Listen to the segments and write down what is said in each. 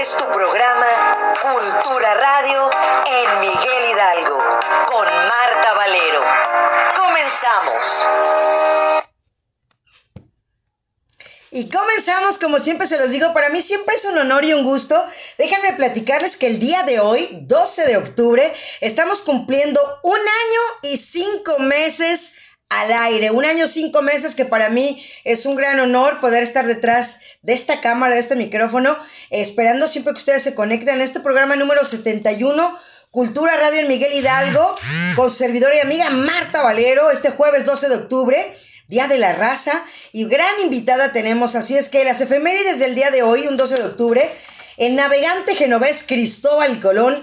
es tu programa Cultura Radio en Miguel Hidalgo con Marta Valero. Comenzamos. Y comenzamos, como siempre se los digo, para mí siempre es un honor y un gusto. Déjenme platicarles que el día de hoy, 12 de octubre, estamos cumpliendo un año y cinco meses al aire. Un año, cinco meses que para mí es un gran honor poder estar detrás de esta cámara, de este micrófono, esperando siempre que ustedes se conecten a este programa número 71. Cultura Radio en Miguel Hidalgo, con servidora y amiga Marta Valero, este jueves 12 de octubre, Día de la Raza, y gran invitada tenemos, así es que las efemérides del día de hoy, un 12 de octubre, el navegante genovés Cristóbal Colón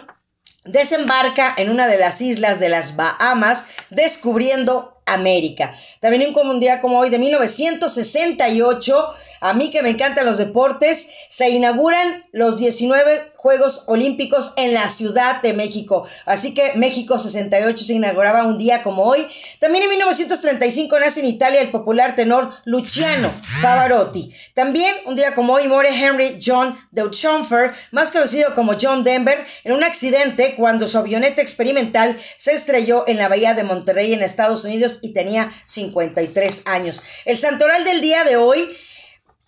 desembarca en una de las islas de las Bahamas, descubriendo América. También un día como hoy de 1968, a mí que me encantan los deportes, se inauguran los 19 Juegos Olímpicos en la Ciudad de México. Así que México 68 se inauguraba un día como hoy. También en 1935 nace en Italia el popular tenor Luciano Pavarotti. También un día como hoy muere Henry John Deutschhofer, más conocido como John Denver, en un accidente cuando su avioneta experimental se estrelló en la bahía de Monterrey en Estados Unidos y tenía 53 años. El santoral del día de hoy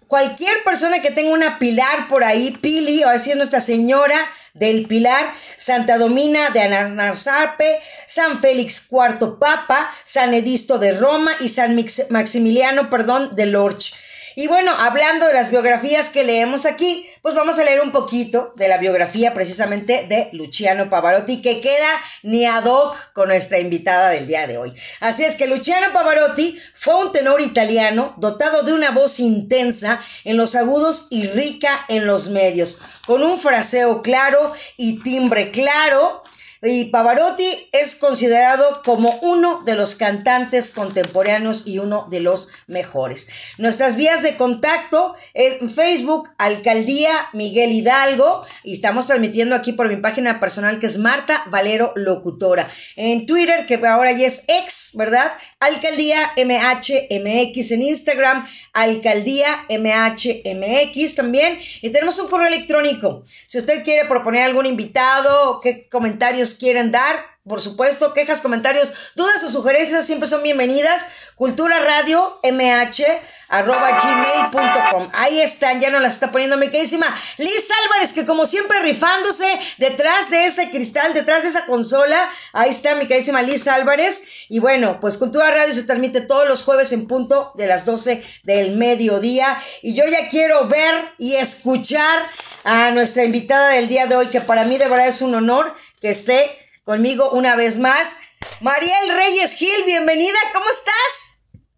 Cualquier persona que tenga una pilar por ahí, Pili, o así es Nuestra Señora del Pilar, Santa Domina de Anarzarpe, San Félix IV Papa, San Edisto de Roma y San Maximiliano, perdón, de Lorch. Y bueno, hablando de las biografías que leemos aquí, pues vamos a leer un poquito de la biografía precisamente de Luciano Pavarotti, que queda ni ad hoc con nuestra invitada del día de hoy. Así es que Luciano Pavarotti fue un tenor italiano dotado de una voz intensa en los agudos y rica en los medios, con un fraseo claro y timbre claro y Pavarotti es considerado como uno de los cantantes contemporáneos y uno de los mejores. Nuestras vías de contacto es Facebook, Alcaldía Miguel Hidalgo, y estamos transmitiendo aquí por mi página personal que es Marta Valero Locutora. En Twitter, que ahora ya es ex, ¿verdad? Alcaldía MHMX en Instagram, Alcaldía MHMX también. Y tenemos un correo electrónico. Si usted quiere proponer algún invitado, qué comentarios quieren dar, por supuesto, quejas, comentarios, dudas o sugerencias siempre son bienvenidas. Cultura Radio MH arroba gmail.com. Ahí están, ya nos las está poniendo mi queridísima Liz Álvarez, que como siempre rifándose detrás de ese cristal, detrás de esa consola. Ahí está mi queridísima Liz Álvarez. Y bueno, pues Cultura Radio se transmite todos los jueves en punto de las 12 del mediodía. Y yo ya quiero ver y escuchar a nuestra invitada del día de hoy, que para mí de verdad es un honor que esté conmigo una vez más. Mariel Reyes Gil, bienvenida, ¿cómo estás?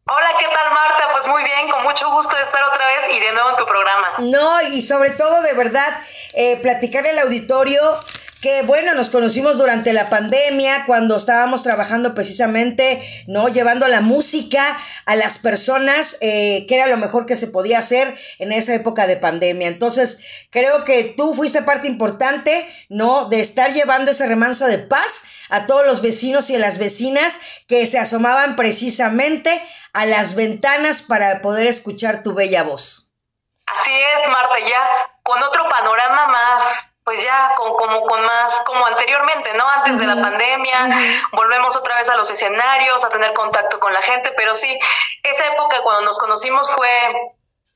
Hola, ¿qué tal Marta? Pues muy bien, con mucho gusto de estar otra vez y de nuevo en tu programa. No, y sobre todo de verdad, eh, platicar el auditorio que bueno, nos conocimos durante la pandemia, cuando estábamos trabajando precisamente, ¿no? Llevando la música a las personas, eh, que era lo mejor que se podía hacer en esa época de pandemia. Entonces, creo que tú fuiste parte importante, ¿no? De estar llevando ese remanso de paz a todos los vecinos y a las vecinas que se asomaban precisamente a las ventanas para poder escuchar tu bella voz. Así es, Marta, ya con otro panorama más pues ya con, como con más, como anteriormente, ¿no? Antes de la pandemia, volvemos otra vez a los escenarios, a tener contacto con la gente, pero sí, esa época cuando nos conocimos fue,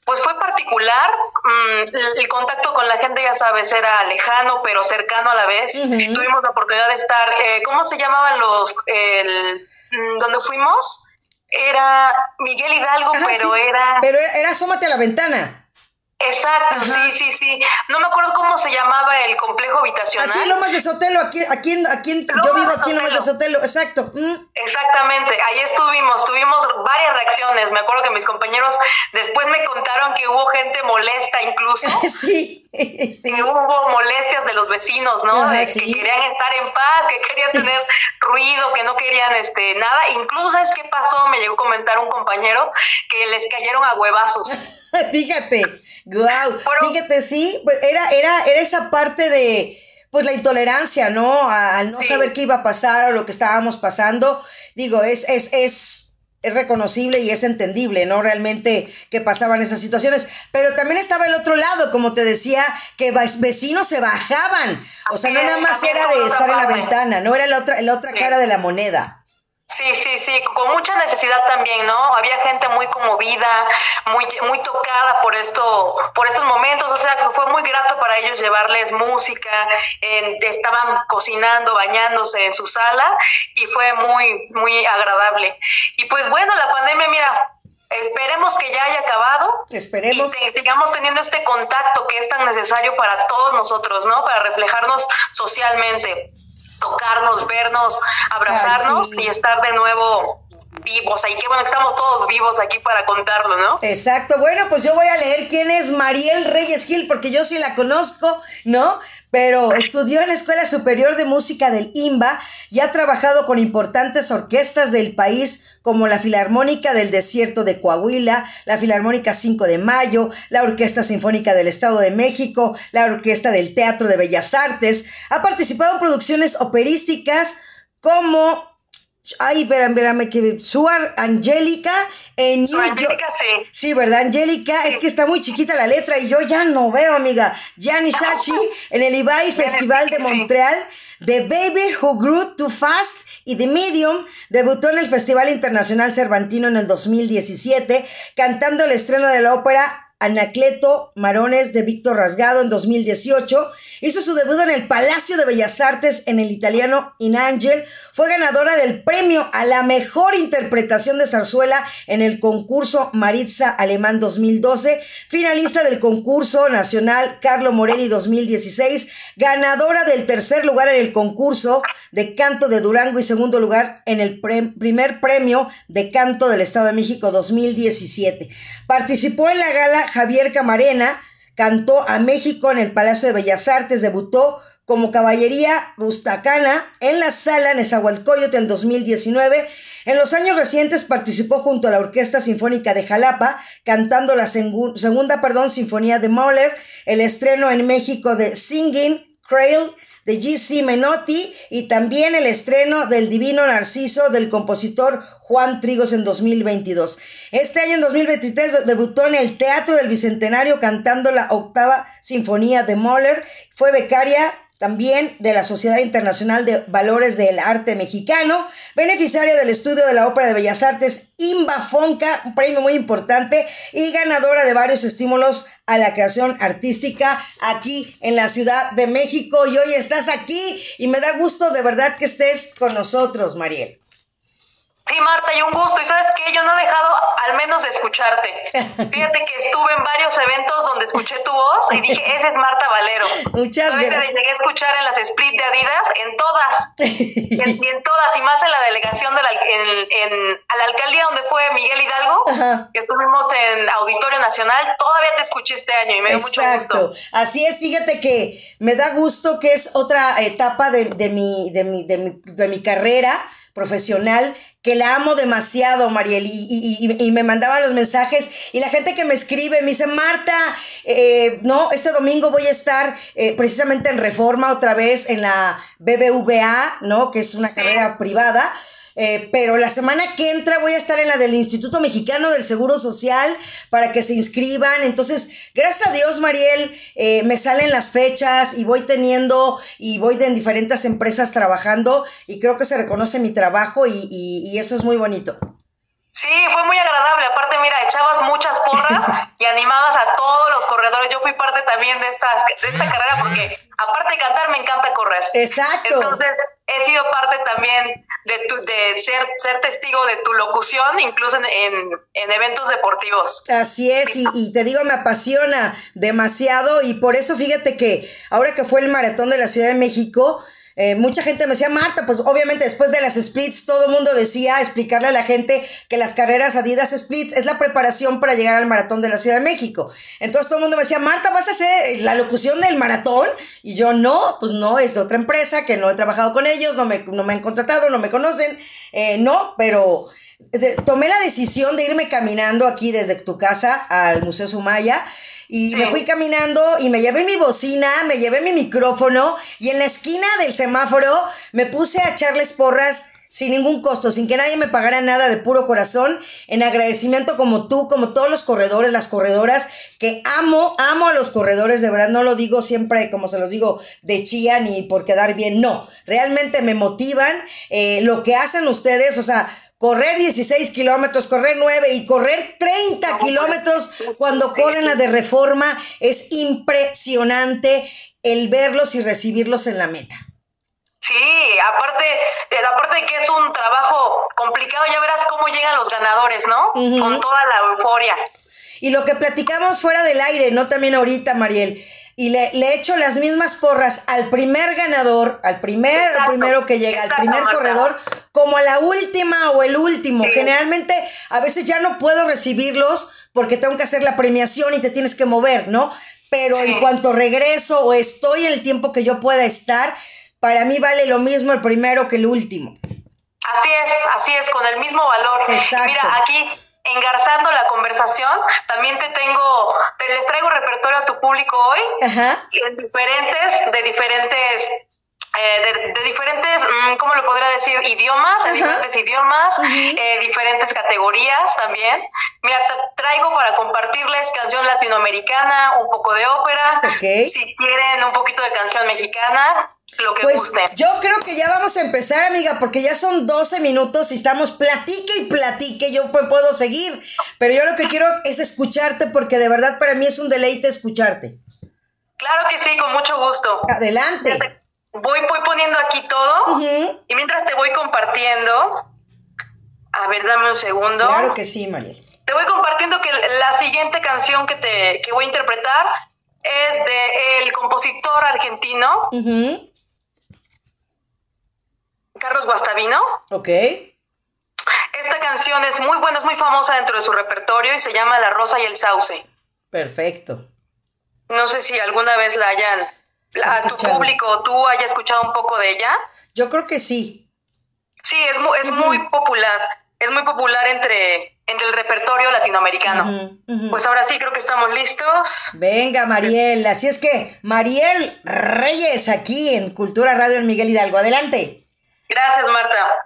pues fue particular, mm, el contacto con la gente, ya sabes, era lejano, pero cercano a la vez. Tuvimos la oportunidad de estar, eh, ¿cómo se llamaban los, el, mm, donde fuimos? Era Miguel Hidalgo, pero era... Pero era Asómate a la ventana. Exacto, sí, sí, sí. No me acuerdo cómo se llamaba el complejo habitacional. Así, Lomas de Sotelo, aquí, aquí, aquí yo vivo aquí en Lomas de Sotelo, exacto. Mm. Exactamente, ahí estuvimos, tuvimos varias reacciones. Me acuerdo que mis compañeros después me contaron que hubo gente molesta incluso. sí, sí. Que hubo molestias de los vecinos, ¿no? de que querían estar en paz, que querían tener ruido, que no querían este nada. Incluso, ¿sabes qué pasó? Me llegó a comentar un compañero que les cayeron a huevazos. Fíjate, wow. Fíjate, sí, pues era, era, era esa parte de pues la intolerancia, ¿no? Al no saber qué iba a pasar o lo que estábamos pasando. Digo, es, es, es es reconocible y es entendible, ¿no? Realmente que pasaban esas situaciones. Pero también estaba el otro lado, como te decía, que vecinos se bajaban. O sea, no nada más era de estar en la ventana, no era la otra, la otra cara de la moneda. Sí, sí, sí, con mucha necesidad también, ¿no? Había gente muy conmovida, muy, muy tocada por esto, por estos momentos, o sea, fue muy grato para ellos llevarles música, estaban cocinando, bañándose en su sala y fue muy, muy agradable. Y pues bueno, la pandemia, mira, Esperemos que ya haya acabado. Esperemos. Y sigamos teniendo este contacto que es tan necesario para todos nosotros, ¿no? Para reflejarnos socialmente tocarnos, vernos, abrazarnos y estar de nuevo vivos. Y qué bueno que estamos todos vivos aquí para contarlo, ¿no? Exacto. Bueno, pues yo voy a leer quién es Mariel Reyes Gil, porque yo sí la conozco, ¿no? Pero estudió en la Escuela Superior de Música del IMBA y ha trabajado con importantes orquestas del país como la Filarmónica del Desierto de Coahuila, la Filarmónica 5 de Mayo, la Orquesta Sinfónica del Estado de México, la Orquesta del Teatro de Bellas Artes. Ha participado en producciones operísticas como Ay, espérame, espérame, que Suar Angélica en Su Angélica, sí. Sí, ¿verdad? Angélica, es que está muy chiquita la letra y yo ya no veo, amiga. Gianni Sachi en el Ibai Festival de Montreal. The Baby Who Grew Too Fast y The Medium debutó en el Festival Internacional Cervantino en el 2017, cantando el estreno de la ópera Anacleto Marones de Víctor Rasgado en 2018 Hizo su debut en el Palacio de Bellas Artes en el italiano In Angel. Fue ganadora del premio a la mejor interpretación de zarzuela en el concurso Maritza Alemán 2012. Finalista del concurso nacional Carlo Morelli 2016. Ganadora del tercer lugar en el concurso de canto de Durango y segundo lugar en el primer premio de canto del Estado de México 2017. Participó en la gala Javier Camarena cantó a México en el Palacio de Bellas Artes, debutó como caballería rustacana en la sala Nezahualcóyotl en 2019. En los años recientes participó junto a la Orquesta Sinfónica de Jalapa, cantando la segunda perdón, Sinfonía de Mahler, el estreno en México de Singing Crail de G.C. Menotti y también el estreno del Divino Narciso del compositor Juan Trigos en 2022. Este año, en 2023, debutó en el Teatro del Bicentenario cantando la octava Sinfonía de Mahler. Fue becaria también de la Sociedad Internacional de Valores del Arte Mexicano, beneficiaria del estudio de la Ópera de Bellas Artes Imba Fonca, un premio muy importante y ganadora de varios estímulos a la creación artística aquí en la Ciudad de México. Y hoy estás aquí y me da gusto de verdad que estés con nosotros, Mariel. Sí, Marta, y un gusto. Y sabes que yo no he dejado al menos de escucharte. Fíjate que estuve en varios eventos donde escuché tu voz y dije, ese es Marta Valero. Muchas gracias. Te llegué a escuchar en las split de Adidas, en todas. y en todas, y más en la delegación de la, en, a la alcaldía donde fue Miguel Hidalgo, que estuvimos en Auditorio Nacional. Todavía te escuché este año y me dio mucho gusto. Así es, fíjate que me da gusto que es otra etapa de, de, mi, de, mi, de, mi, de mi carrera profesional que la amo demasiado, Mariel, y, me mandaban los mensajes y la gente que me escribe me dice, Marta, eh, no, este domingo voy a estar eh, precisamente en Reforma otra vez en la BBVA, ¿no? Que es una carrera privada. Eh, pero la semana que entra voy a estar en la del Instituto Mexicano del Seguro Social para que se inscriban. Entonces, gracias a Dios, Mariel, eh, me salen las fechas y voy teniendo y voy en diferentes empresas trabajando y creo que se reconoce mi trabajo y eso es muy bonito. Sí, fue muy agradable. Aparte, mira, echabas muchas porras y animabas a todos los corredores. Yo fui parte también de esta, de esta carrera porque, aparte de cantar, me encanta correr. Exacto. Entonces, he sido parte también de, tu, de ser, ser testigo de tu locución, incluso en, en, eventos deportivos. Así es, y, y, te digo, me apasiona demasiado y por eso fíjate que ahora que fue el maratón de la Ciudad de México, eh, mucha gente me decía, Marta, pues obviamente después de las splits, todo el mundo decía explicarle a la gente que las carreras Adidas Splits es la preparación para llegar al maratón de la Ciudad de México. Entonces todo el mundo me decía, Marta, ¿vas a hacer la locución del maratón? Y yo, no, pues no, es de otra empresa que no he trabajado con ellos, no me, no me han contratado, no me conocen, eh, no, pero tomé la decisión de irme caminando aquí desde tu casa al Museo Sumaya y me fui caminando y me llevé mi bocina, me llevé mi micrófono y en la esquina del semáforo me puse a echarles porras sin ningún costo, sin que nadie me pagara nada de puro corazón, en agradecimiento como tú, como todos los corredores, las corredoras, que amo, amo a los corredores, de verdad no lo digo siempre como se los digo de chía ni por quedar bien, no, realmente me motivan eh, lo que hacen ustedes, o sea, correr 16 kilómetros, correr 9 y correr 30 kilómetros cuando corren la de reforma es impresionante el verlos y recibirlos en la meta. Sí, aparte, eh, aparte de que es un trabajo complicado, ya verás cómo llegan los ganadores, ¿no? Con toda la euforia. Y lo que platicamos fuera del aire, ¿no? También ahorita, Mariel. Y le, le echo las mismas porras al primer ganador, al primer, primero que llega, al primer corredor, como a la última o el último. Generalmente, a veces ya no puedo recibirlos porque tengo que hacer la premiación y te tienes que mover, ¿no? Pero en cuanto regreso o estoy en el tiempo que yo pueda estar, para mí vale lo mismo el primero que el último. Así es, así es, con el mismo valor. Exacto. Mira, aquí engarzando la conversación, también te tengo, te les traigo repertorio a tu público hoy, Ajá. en diferentes, de diferentes eh, de, diferentes, mm, ¿cómo lo podría decir? Idiomas, de diferentes idiomas, eh, diferentes categorías también. Mira, traigo para compartirles canción latinoamericana, un poco de ópera, si quieren un poquito de canción mexicana, lo que pues Yo creo que ya vamos a empezar, amiga, porque ya son 12 minutos y estamos platique y platique. Yo puedo seguir, pero yo lo que quiero es escucharte porque de verdad para mí es un deleite escucharte. Claro que sí, con mucho gusto. Adelante. Voy, voy poniendo aquí todo y mientras te voy compartiendo, a ver, dame un segundo. Claro que sí, María. Te voy compartiendo que la siguiente canción que te que voy a interpretar es de el compositor argentino Carlos Guastavino. Ok. Esta canción es muy buena, es muy famosa dentro de su repertorio y se llama La Rosa y el Sauce. Perfecto. No sé si alguna vez la hayan, a tu público, tú hayas escuchado un poco de ella. Yo creo que sí. Sí, es, muy, es muy popular. Es muy popular entre, entre el repertorio latinoamericano. Pues ahora sí creo que estamos listos. Venga, Mariel. Así es que, Mariel Reyes, aquí en Cultura Radio en Miguel Hidalgo. Adelante. Gracias, Marta.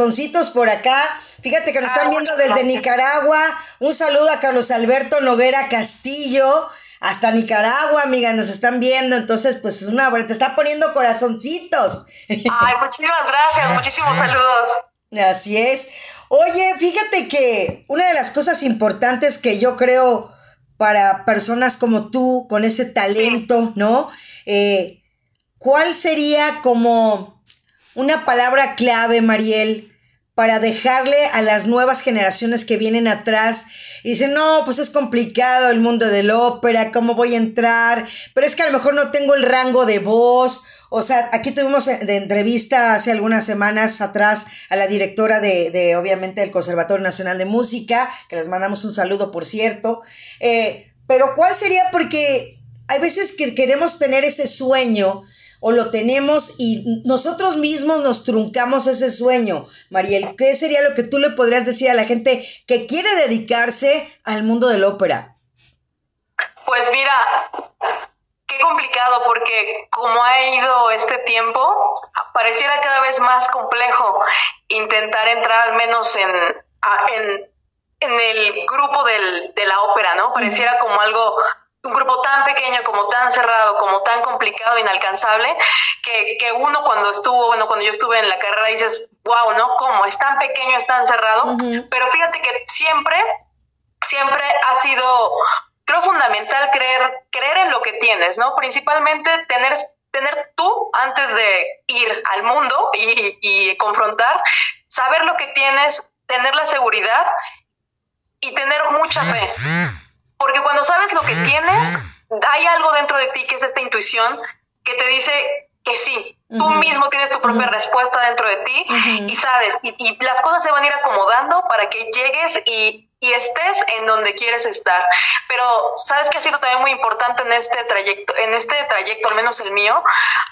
Corazoncitos por acá. Fíjate que nos están viendo desde Nicaragua. Un saludo a Carlos Alberto Noguera Castillo. Hasta Nicaragua, amiga, nos están viendo. Entonces, pues una te está poniendo corazoncitos. Ay, muchísimas gracias, muchísimos saludos. Así es. Oye, fíjate que una de las cosas importantes que yo creo para personas como tú, con ese talento, ¿no? Eh, ¿Cuál sería como una palabra clave, Mariel, para dejarle a las nuevas generaciones que vienen atrás y dicen, no, pues es complicado el mundo del ópera, ¿cómo voy a entrar? Pero es que a lo mejor no tengo el rango de voz. O sea, aquí tuvimos de entrevista hace algunas semanas atrás a la directora de, de obviamente, del Conservatorio Nacional de Música, que les mandamos un saludo, por cierto. Eh, pero ¿cuál sería? Porque hay veces que queremos tener ese sueño o lo tenemos y nosotros mismos nos truncamos ese sueño. Mariel, ¿qué sería lo que tú le podrías decir a la gente que quiere dedicarse al mundo de la ópera? Pues mira, qué complicado porque como ha ido este tiempo, pareciera cada vez más complejo intentar entrar al menos en, en, en el grupo del, de la ópera, ¿no? Pareciera como algo un grupo tan pequeño, como tan cerrado, como tan complicado, inalcanzable, que, que, uno cuando estuvo, bueno, cuando yo estuve en la carrera dices, wow, ¿no? ¿Cómo? Es tan pequeño, es tan cerrado, pero fíjate que siempre, siempre ha sido, creo, fundamental creer, creer en lo que tienes, ¿no? Principalmente tener tener tú antes de ir al mundo y, y confrontar, saber lo que tienes, tener la seguridad y tener mucha fe porque cuando sabes lo que tienes, hay algo dentro de ti que es esta intuición que te dice que sí. Tú mismo tienes tu propia respuesta dentro de ti y sabes, y, las cosas se van a ir acomodando para que llegues y, estés en donde quieres estar. Pero sabes que ha sido también muy importante en este trayecto, en este trayecto, al menos el mío,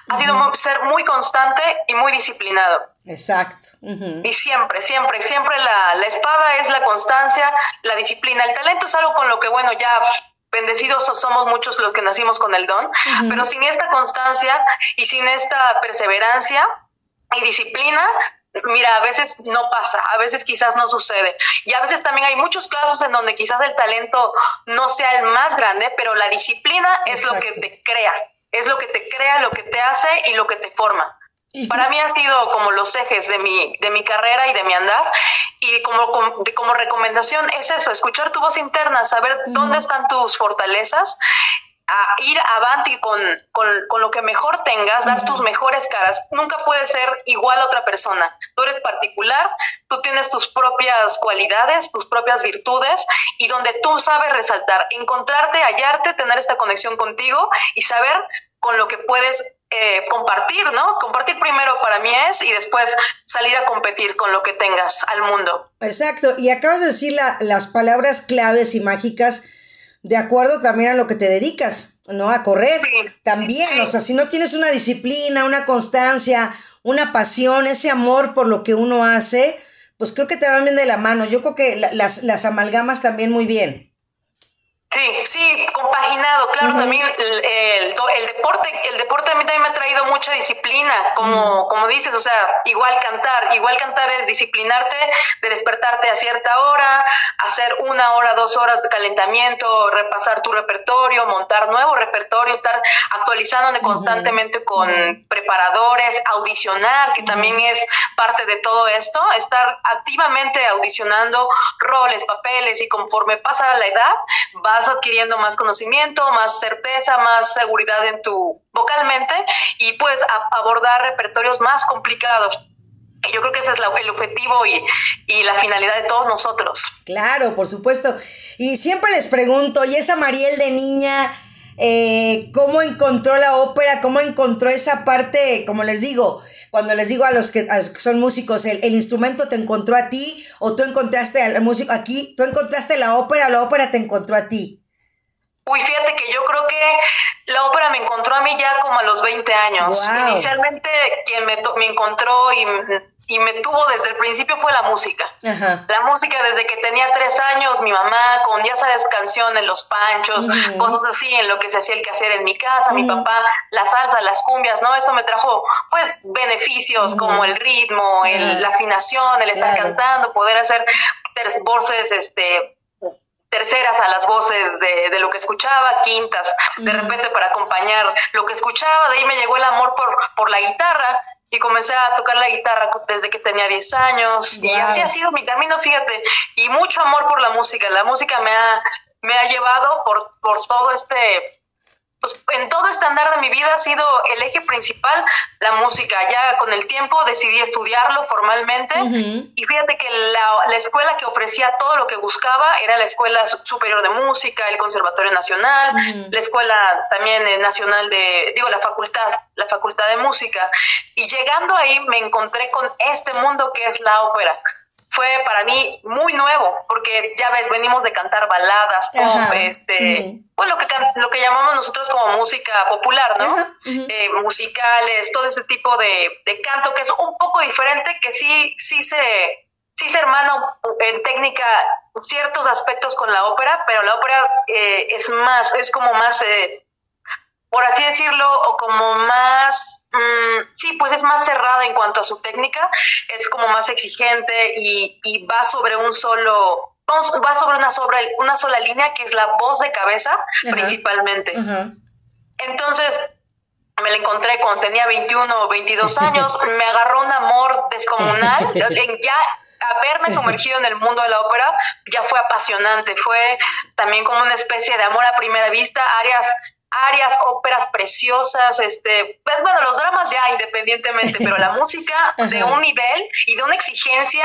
ha sido ser muy constante y muy disciplinado. Exacto. Y siempre, siempre, siempre la, la espada es la constancia, la disciplina. El talento es algo con lo que, bueno, ya bendecidos somos muchos los que nacimos con el don, pero sin esta constancia y sin esta perseverancia y disciplina, mira, a veces no pasa, a veces quizás no sucede. Y a veces también hay muchos casos en donde quizás el talento no sea el más grande, pero la disciplina es lo que te crea, es lo que te crea, lo que te hace y lo que te forma. Para mí ha sido como los ejes de mi, de mi carrera y de mi andar. Y como, como, recomendación es eso, escuchar tu voz interna, saber dónde están tus fortalezas, a ir avanti con, con, lo que mejor tengas, dar tus mejores caras. Nunca puedes ser igual a otra persona. Tú eres particular, tú tienes tus propias cualidades, tus propias virtudes y donde tú sabes resaltar, encontrarte, hallarte, tener esta conexión contigo y saber con lo que puedes eh, compartir, ¿no? Compartir primero para mí es y después salir a competir con lo que tengas al mundo. Exacto, y acabas de decir las palabras claves y mágicas de acuerdo también a lo que te dedicas, ¿no? A correr. también, o sea, si no tienes una disciplina, una constancia, una pasión, ese amor por lo que uno hace, pues creo que te van bien de la mano. Yo creo que las, las amalgamas también muy bien. Sí, sí, compaginado, claro, también el, el, deporte, el deporte a mí también me ha traído mucha disciplina, como, como dices, o sea, igual cantar, igual cantar es disciplinarte, de despertarte a cierta hora, hacer una hora, dos horas de calentamiento, repasar tu repertorio, montar nuevo repertorio, estar actualizándote constantemente con preparadores, audicionar, que también es parte de todo esto, estar activamente audicionando roles, papeles y conforme pasa la edad, va vas adquiriendo más conocimiento, más certeza, más seguridad en tu vocalmente y puedes abordar repertorios más complicados. Yo creo que ese es el objetivo y, y, la finalidad de todos nosotros. Claro, por supuesto. Y siempre les pregunto, ¿y esa Mariel de niña, eh, cómo encontró la ópera? ¿Cómo encontró esa parte, como les digo, cuando les digo a los que, son músicos, el, instrumento te encontró a ti o tú encontraste al músico aquí, tú encontraste la ópera, la ópera te encontró a ti. Uy, fíjate que yo creo que la ópera me encontró a mí ya como a los 20 años. Inicialmente quien me, me encontró y, y, me tuvo desde el principio fue la música. La música desde que tenía tres años, mi mamá con, ya sabes, canciones, los panchos, cosas así, en lo que se hacía el quehacer en mi casa, mi papá, la salsa, las cumbias, ¿no? Esto me trajo pues beneficios como el ritmo, el, la afinación, el estar cantando, poder hacer voces, este terceras a las voces de, de, lo que escuchaba, quintas, de repente para acompañar lo que escuchaba, de ahí me llegó el amor por, por la guitarra y comencé a tocar la guitarra desde que tenía 10 años y así ha sido mi camino, fíjate, y mucho amor por la música, la música me ha, me ha llevado por, por todo este pues en todo este andar de mi vida ha sido el eje principal la música. Ya con el tiempo decidí estudiarlo formalmente y fíjate que la, escuela que ofrecía todo lo que buscaba era la Escuela Superior de Música, el Conservatorio Nacional, la Escuela también eh, Nacional de, digo, la facultad, la Facultad de Música. Y llegando ahí me encontré con este mundo que es la ópera fue para mí muy nuevo, porque ya ves, venimos de cantar baladas, pop, este, pues lo que, lo que llamamos nosotros como música popular, ¿no? Eh, musicales, todo ese tipo de, de, canto que es un poco diferente, que sí, sí se, sí se hermana en técnica ciertos aspectos con la ópera, pero la ópera eh, es más, es como más, eh, por así decirlo, o como más Mm, sí, pues es más cerrada en cuanto a su técnica, es como más exigente y, y va sobre un solo, va sobre una, sobre una sola línea que es la voz de cabeza principalmente. Entonces, me la encontré cuando tenía 21 o 22 años, me agarró un amor descomunal, ya haberme sumergido en el mundo de la ópera ya fue apasionante, fue también como una especie de amor a primera vista, áreas áreas, óperas preciosas, este, pues, bueno, los dramas ya independientemente, pero la música de un nivel y de una exigencia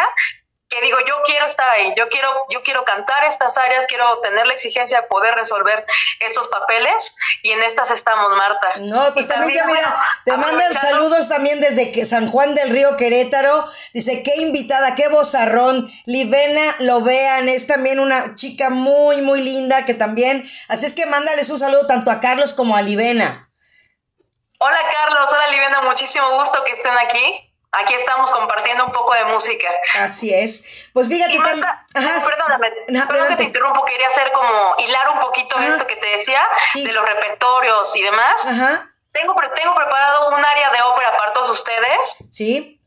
que digo, yo quiero estar ahí, yo quiero, yo quiero cantar estas áreas, quiero tener la exigencia de poder resolver estos papeles y en estas estamos, Marta. No, pues también, ya mira, te mandan saludos también desde San Juan del Río Querétaro, dice, qué invitada, qué vozarrón, Livena lo vean, es también una chica muy, muy linda que también, así es que mándales un saludo tanto a Carlos como a Livena. Hola Carlos, hola Livena, muchísimo gusto que estén aquí aquí estamos compartiendo un poco de música. Así es. Pues fíjate Perdóname, perdón que te interrumpo, quería hacer como hilar un poquito esto que te decía, de los repertorios y demás. Ajá. Tengo, tengo preparado un área de ópera para todos ustedes. Sí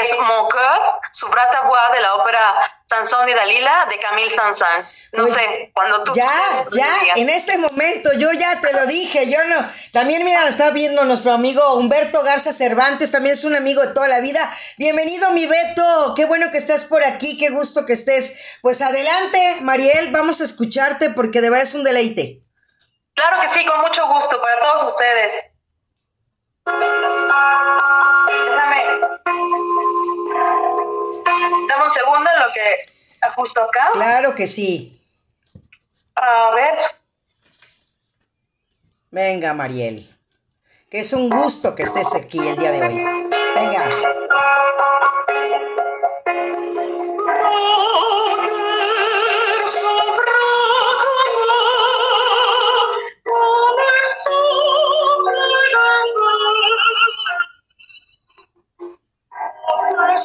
es Mon Coeur, su brata voix de la ópera Sansón y Dalila de Camille Saint-Saëns. No sé, cuando tú... Ya, ya, en este momento, yo ya te lo dije, yo no... También, mira, está viendo nuestro amigo Humberto Garza Cervantes, también es un amigo de toda la vida. Bienvenido, mi Beto, qué bueno que estás por aquí, qué gusto que estés. Pues adelante, Mariel, vamos a escucharte porque de verdad es un deleite. Claro que sí, con mucho gusto para todos ustedes. Dame un segundo en lo que ajusto acá? Claro que sí. A ver. Venga, Mariel. Que es un gusto que estés aquí el día de hoy. Venga. Oh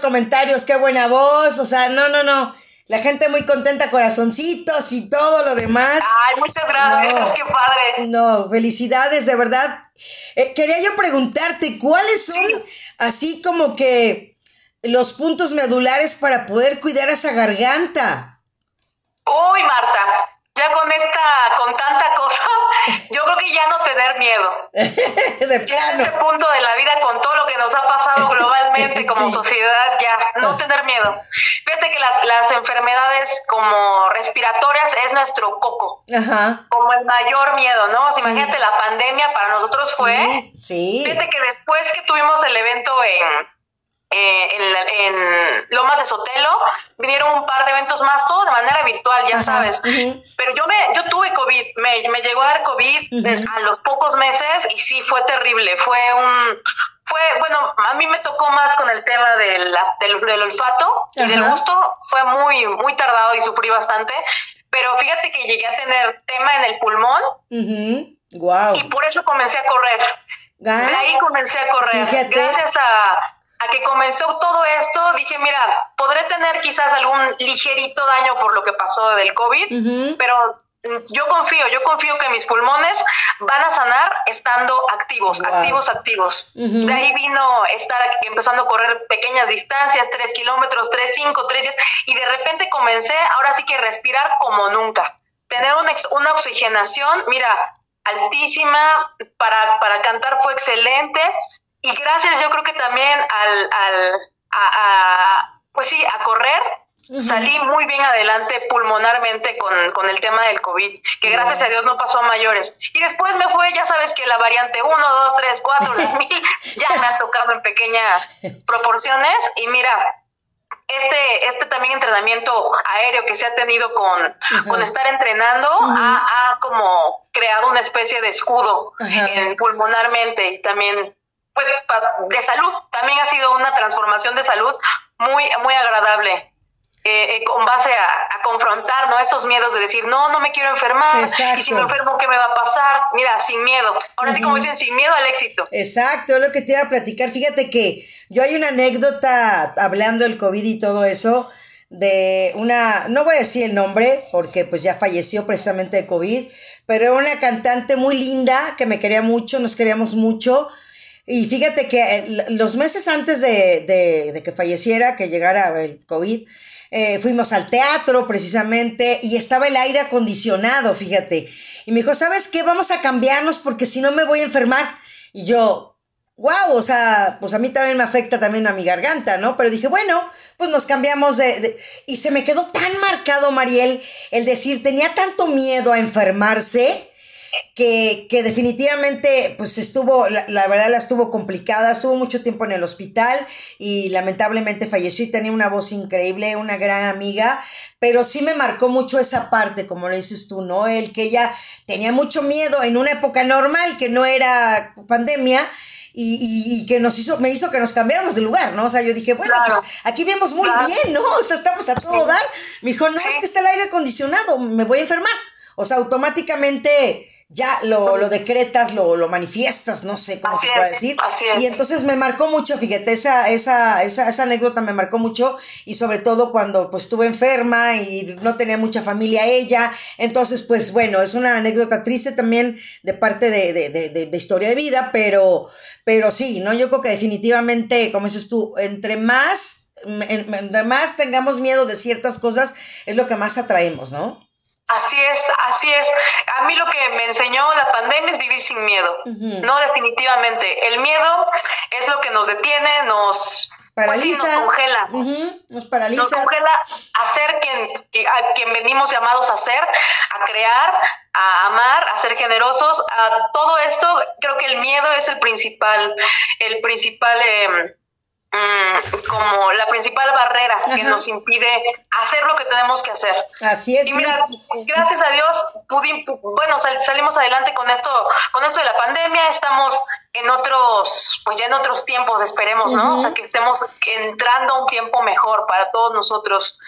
comentarios, qué buena voz, o sea, no, no, no. La gente muy contenta, corazoncitos y todo lo demás. Ay, muchas gracias, qué padre. No, felicidades, de verdad. Eh, quería yo preguntarte, ¿cuáles son así como que los puntos medulares para poder cuidar esa garganta? Uy, Marta, ya con esta, con tanta cosa, yo creo que ya no tener miedo. de plano. En este punto de la vida, con todo lo que nos ha pasado globalmente como sociedad, ya no tener miedo. Fíjate que las, las enfermedades como respiratorias es nuestro coco. Ajá. Como el mayor miedo, ¿no? Imagínate, la pandemia para nosotros fue. Sí. Fíjate que después que tuvimos el evento en eh, en, Lomas de Sotelo, vinieron un par de eventos más, todo de manera virtual, ya sabes. Pero yo me, yo tuve COVID, me, me llegó a dar COVID a los pocos meses y sí fue terrible, fue un fue, bueno, a mí me tocó más con el tema del, del, olfato y del gusto, fue muy, muy tardado y sufrí bastante, pero fíjate que llegué a tener tema en el pulmón wow. y por eso comencé a correr. De ahí comencé a correr. Gracias a, a que comenzó todo esto, dije, mira, podré tener quizás algún ligerito daño por lo que pasó del COVID, pero yo confío, yo confío que mis pulmones van a sanar estando activos, activos, activos. De ahí vino estar aquí, empezando a correr pequeñas distancias, tres kilómetros, tres, cinco, tres días, y de repente comencé, ahora sí que respirar como nunca. Tener una, una oxigenación, mira, altísima, para, para cantar fue excelente, y gracias yo creo que también al, al a, pues sí, a correr, salí muy bien adelante pulmonarmente con, con, el tema del COVID, que gracias a Dios no pasó a mayores. Y después me fue, ya sabes que la variante 1, 2, 3, 4, las mil, ya me han tocado en pequeñas proporciones. Y mira, este, este también entrenamiento aéreo que se ha tenido con, con estar entrenando ha, ha, como creado una especie de escudo en, pulmonarmente y también pues de salud. También ha sido una transformación de salud muy, muy agradable. Eh, eh, con base a, confrontar ¿no? estos miedos de decir, no, no me quiero enfermar, y si me enfermo, ¿qué me va a pasar? Mira, sin miedo. Ahora sí, como dicen, sin miedo al éxito. Exacto, es lo que te iba a platicar. Fíjate que yo hay una anécdota hablando del COVID y todo eso, de una, no voy a decir el nombre, porque pues ya falleció precisamente de COVID, pero era una cantante muy linda que me quería mucho, nos queríamos mucho y fíjate que eh, los meses antes de, que falleciera, que llegara el COVID, eh, fuimos al teatro precisamente y estaba el aire acondicionado, fíjate. Y me dijo, ¿sabes qué? Vamos a cambiarnos porque si no me voy a enfermar. Y yo, wow, o sea, pues a mí también me afecta también a mi garganta, ¿no? Pero dije, bueno, pues nos cambiamos de, Y se me quedó tan marcado, Mariel, el decir, tenía tanto miedo a enfermarse que, que definitivamente pues estuvo, la, verdad la estuvo complicada, estuvo mucho tiempo en el hospital y lamentablemente falleció y tenía una voz increíble, una gran amiga, pero sí me marcó mucho esa parte, como lo dices tú, ¿no? El que ella tenía mucho miedo en una época normal, que no era pandemia, y, y, que nos hizo, me hizo que nos cambiáramos de lugar, ¿no? O sea, yo dije, bueno, pues aquí vemos muy bien, ¿no? O sea, estamos a todo dar. Me dijo, no, es que está el aire acondicionado, me voy a enfermar. O sea, automáticamente ya lo, lo decretas, lo, lo, manifiestas, no sé cómo se puede decir. Y entonces me marcó mucho, fíjate, esa, esa, esa, esa, anécdota me marcó mucho y sobre todo cuando pues estuve enferma y no tenía mucha familia ella. Entonces, pues bueno, es una anécdota triste también de parte de, de, de, de historia de vida, pero, pero sí, ¿no? Yo creo que definitivamente, como dices tú, entre más, entre más tengamos miedo de ciertas cosas, es lo que más atraemos, ¿no? Así es, así es. A mí lo que me enseñó la pandemia es vivir sin miedo. No, definitivamente. El miedo es lo que nos detiene, nos pues paraliza, nos congela. Nos paraliza. Nos congela a ser quien, a quien venimos llamados a ser, a crear, a amar, a ser generosos. A todo esto, creo que el miedo es el principal, el principal. Eh, Mm, como la principal barrera que nos impide hacer lo que tenemos que hacer. Así es. Y mira, gracias a Dios, bueno, salimos adelante con esto, con esto de la pandemia, estamos en otros, pues ya en otros tiempos, esperemos, ¿no? O sea, que estemos entrando a un tiempo mejor para todos nosotros.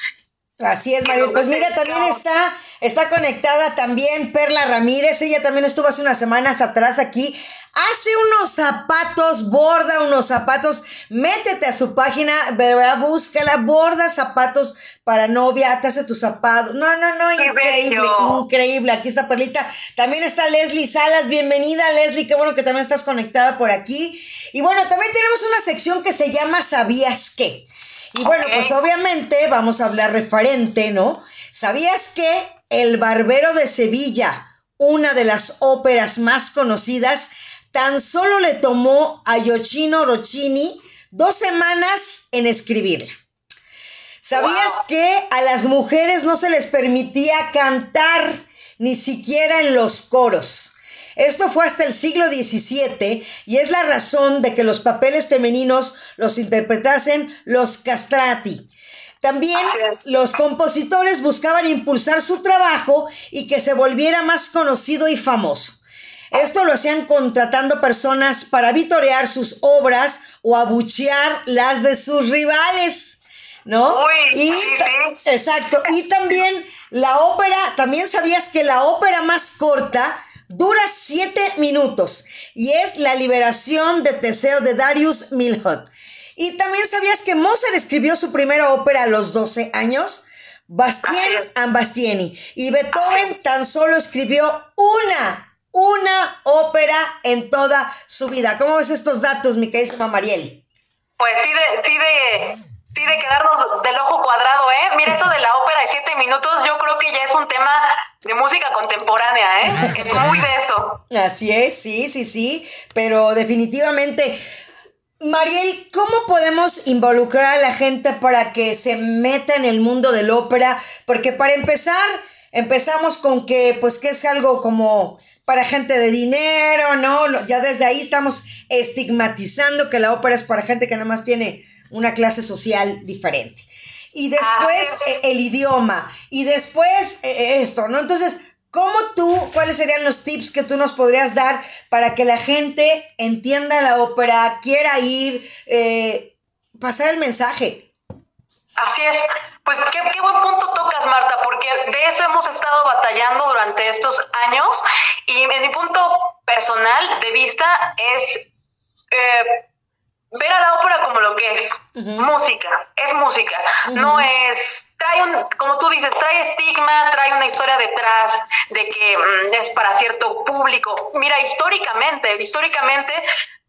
Así es, Mario. Pues mira, también está, está conectada también Perla Ramírez. Ella también estuvo hace unas semanas atrás aquí Hace unos zapatos, borda unos zapatos, métete a su página, ¿verdad? búscala, borda zapatos para novia, te hace tus zapatos. No, no, no, increíble, increíble. Aquí está Perlita. También está Leslie Salas, bienvenida Leslie, qué bueno que también estás conectada por aquí. Y bueno, también tenemos una sección que se llama ¿Sabías qué? Y bueno, pues obviamente vamos a hablar referente, ¿no? ¿Sabías que El Barbero de Sevilla, una de las óperas más conocidas, tan solo le tomó a Yoshino Rochini dos semanas en escribirla. ¿Sabías que a las mujeres no se les permitía cantar ni siquiera en los coros? Esto fue hasta el siglo XVII y es la razón de que los papeles femeninos los interpretasen los castrati. También los compositores buscaban impulsar su trabajo y que se volviera más conocido y famoso. Esto lo hacían contratando personas para vitorear sus obras o abuchear las de sus rivales. ¿no? y, sí, sí. Exacto. Y también la ópera, también sabías que la ópera más corta dura siete minutos y es la liberación de Teseo de Darius Milhaud. Y también sabías que Mozart escribió su primera ópera a los 12 años, Bastien and Bastieni, y Beethoven tan solo escribió una, una ópera en toda su vida. ¿Cómo ves estos datos, mi querida Mariel? Pues sí, de, sí de Sí, de quedarnos del ojo cuadrado, ¿eh? Mira, esto de la ópera de siete minutos, yo creo que ya es un tema de música contemporánea, ¿eh? Es muy de eso. Así es, sí, sí, sí, pero definitivamente. Mariel, ¿cómo podemos involucrar a la gente para que se meta en el mundo del ópera? Porque para empezar, empezamos con que, pues, que es algo como para gente de dinero, ¿no? Ya desde ahí estamos estigmatizando que la ópera es para gente que nada más tiene una clase social diferente. Y después eh, el idioma, y después eh, eh, esto, ¿no? Entonces, ¿cómo tú, cuáles serían los tips que tú nos podrías dar para que la gente entienda la ópera, quiera ir, pasar el mensaje? Así es. Pues qué, qué, buen punto tocas, Marta, porque de eso hemos estado batallando durante estos años y en mi punto personal de vista es ver a la ópera como lo que es, música, es música, no es, trae un, como tú dices, trae estigma, trae una historia detrás de que mm, es para cierto público. Mira, históricamente, históricamente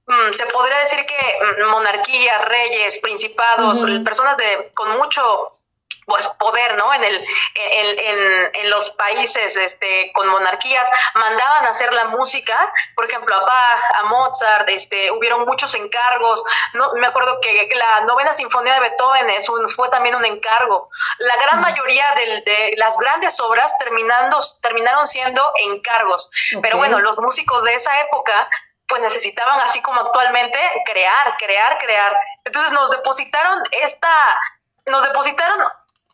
mm, se podría decir que mm, monarquías, reyes, principados, personas de con mucho pues poder, ¿no? En el en, en, los países este con monarquías mandaban a hacer la música, por ejemplo, a Bach, a Mozart, este hubieron muchos encargos. No me acuerdo que la Novena Sinfonía de Beethoven es un fue también un encargo. La gran mayoría de, las grandes obras terminando terminaron siendo encargos. Pero bueno, los músicos de esa época pues necesitaban así como actualmente crear, crear, crear. Entonces nos depositaron esta nos depositaron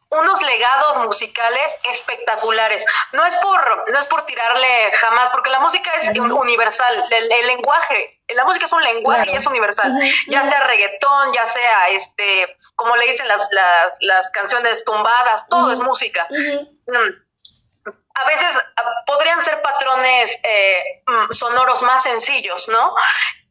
unos legados musicales espectaculares. No es por, no es por tirarle jamás, porque la música es universal, el, lenguaje, la música es un lenguaje y es universal, ya sea reggaetón, ya sea este, como le dicen las, las, las canciones tumbadas, todo es música. Mm. A veces ah, podrían ser patrones eh, mm, sonoros más sencillos, ¿no?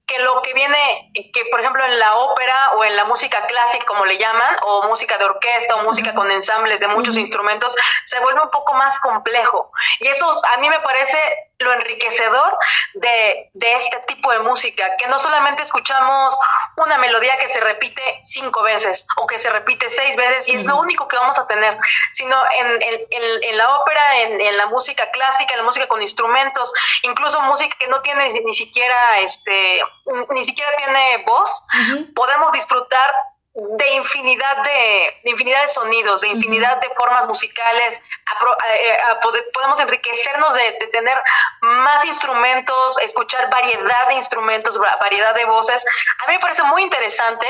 Que lo que viene, que por ejemplo en la ópera o en la música clásica, como le llaman, o música de orquesta o música con ensambles de muchos instrumentos, se vuelve un poco más complejo. Y eso a mí me parece lo enriquecedor de, de, este tipo de música, que no solamente escuchamos una melodía que se repite cinco veces o que se repite seis veces y es lo único que vamos a tener, sino en, en, en, la ópera, en, la música clásica, en la música con instrumentos, incluso música que no tiene ni, siquiera este ni siquiera tiene voz, podemos disfrutar de infinidad de, infinidad de sonidos, de infinidad de formas musicales, eh, podemos enriquecernos de, tener más instrumentos, escuchar variedad de instrumentos, variedad de voces. A mí me parece muy interesante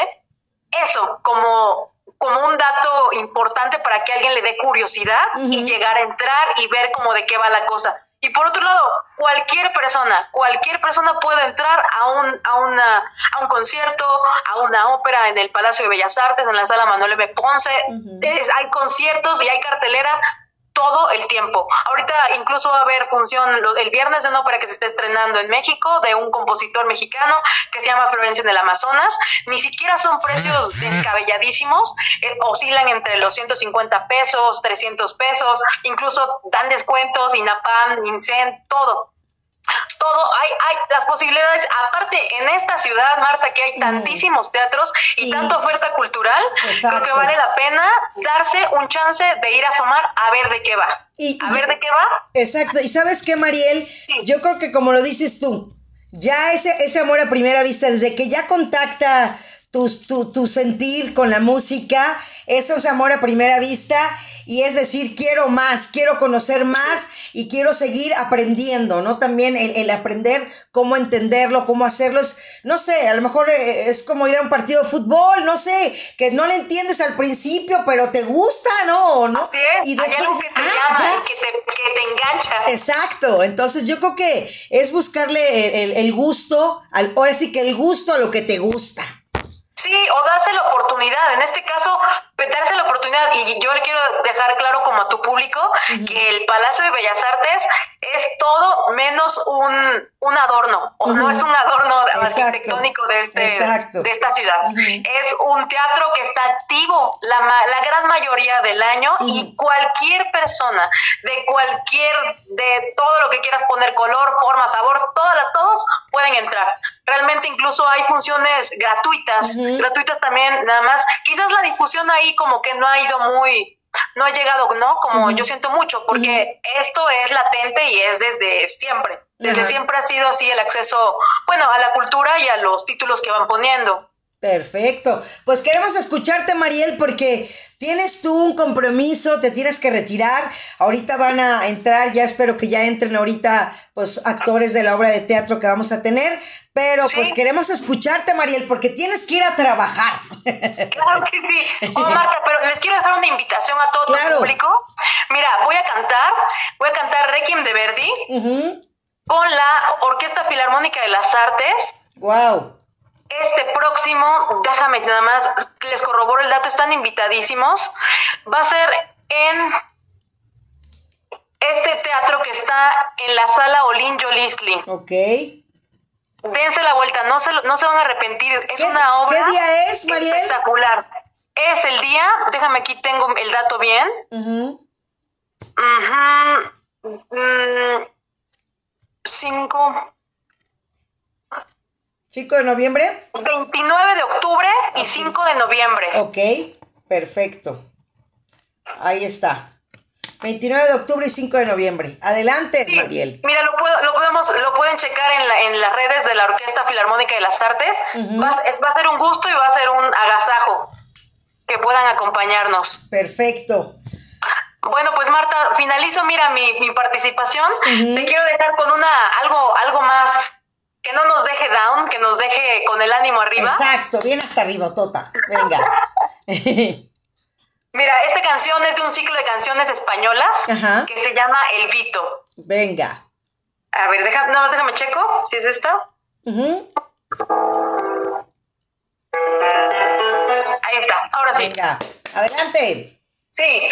eso como, como un dato importante para que alguien le dé curiosidad y llegar a entrar y ver cómo de qué va la cosa. Y por otro lado, cualquier persona, cualquier persona puede entrar a un, a, una, a un concierto, a una ópera en el Palacio de Bellas Artes, en la sala Manuel M. Ponce. hay conciertos y hay cartelera todo el tiempo. Ahorita incluso va a haber función el viernes de una ópera que se está estrenando en México de un compositor mexicano que se llama Florencia en el Amazonas. Ni siquiera son precios descabelladísimos, eh, oscilan entre los 150 pesos, 300 pesos, incluso dan descuentos, INAPAM, INSEN, todo todo, hay, hay las posibilidades, aparte en esta ciudad, Marta, que hay tantísimos teatros y tanta oferta cultural, creo que vale la pena darse un chance de ir a asomar a ver de qué va. Y, a ver de qué va. Exacto. ¿Y sabes qué, Mariel? Yo creo que como lo dices tú, ya ese, ese amor a primera vista, desde que ya contacta tu, tu, tu sentir con la música, eso es amor a primera vista y es decir, quiero más, quiero conocer más y quiero seguir aprendiendo, ¿no? También el, aprender cómo entenderlo, cómo hacerlo, es, no sé, a lo mejor eh, es como ir a un partido de fútbol, no sé, que no le entiendes al principio, pero te gusta, ¿no? ¿No? y después, que te ah, que te, engancha. Exacto, entonces yo creo que es buscarle el, el gusto, al, ahora sí que el gusto a lo que te gusta. Sí, o darse la oportunidad. En este caso, darse la oportunidad. Y yo le quiero dejar claro como a tu público que el Palacio de Bellas Artes es todo menos un, un adorno. O no es un adorno arquitectónico de, este, de esta ciudad. Es un teatro que está activo la, la gran mayoría del año y cualquier persona de cualquier, de todo lo que quieras poner, color, forma, sabor, todas, todos pueden entrar. Realmente incluso hay funciones gratuitas gratuitas también, nada más. Quizás la difusión ahí como que no ha ido muy, no ha llegado, ¿no? Como yo siento mucho, porque esto es latente y es desde siempre. Desde siempre ha sido así el acceso, bueno, a la cultura y a los títulos que van poniendo. Perfecto. Pues queremos escucharte, Mariel, porque tienes tú un compromiso, te tienes que retirar. Ahorita van a entrar, ya espero que ya entren ahorita, pues, actores de la obra de teatro que vamos a tener. Pero pues queremos escucharte, Mariel, porque tienes que ir a trabajar. Claro que sí. Oh, Marta, pero les quiero dejar una invitación a todo el público. Mira, voy a cantar, voy a cantar Requiem de Verdi con la Orquesta Filarmónica de las Artes. Wow. Este próximo, déjame nada más, les corroboro el dato, están invitadísimos. Va a ser en este teatro que está en la sala Olin Jolisli. Ok. Dense la vuelta, no se, no se van a arrepentir. Es una obra ¿qué día es, espectacular. Es el día, déjame aquí tengo el dato bien. Uh cinco. ¿5 de noviembre? 29 de octubre y 5 de noviembre. Ok, perfecto. Ahí está. 29 de octubre y 5 de noviembre. Adelante, sí, Mariel. Mira, lo, lo, podemos, lo pueden checar en, en, las redes de la Orquesta Filarmónica de las Artes. va, es, va a ser un gusto y va a ser un agasajo que puedan acompañarnos. Perfecto. Bueno, pues Marta, finalizo, mira, mi, mi participación. Te quiero dejar con una algo, algo más que no nos deje down, que nos deje con el ánimo arriba. Exacto, bien hasta arriba, Tota. Venga. Mira, esta canción es de un ciclo de canciones españolas que se llama El Vito. Venga. A ver, deja, no, déjame checo si es esta. Ahí está, ahora sí. Venga, adelante. Sí.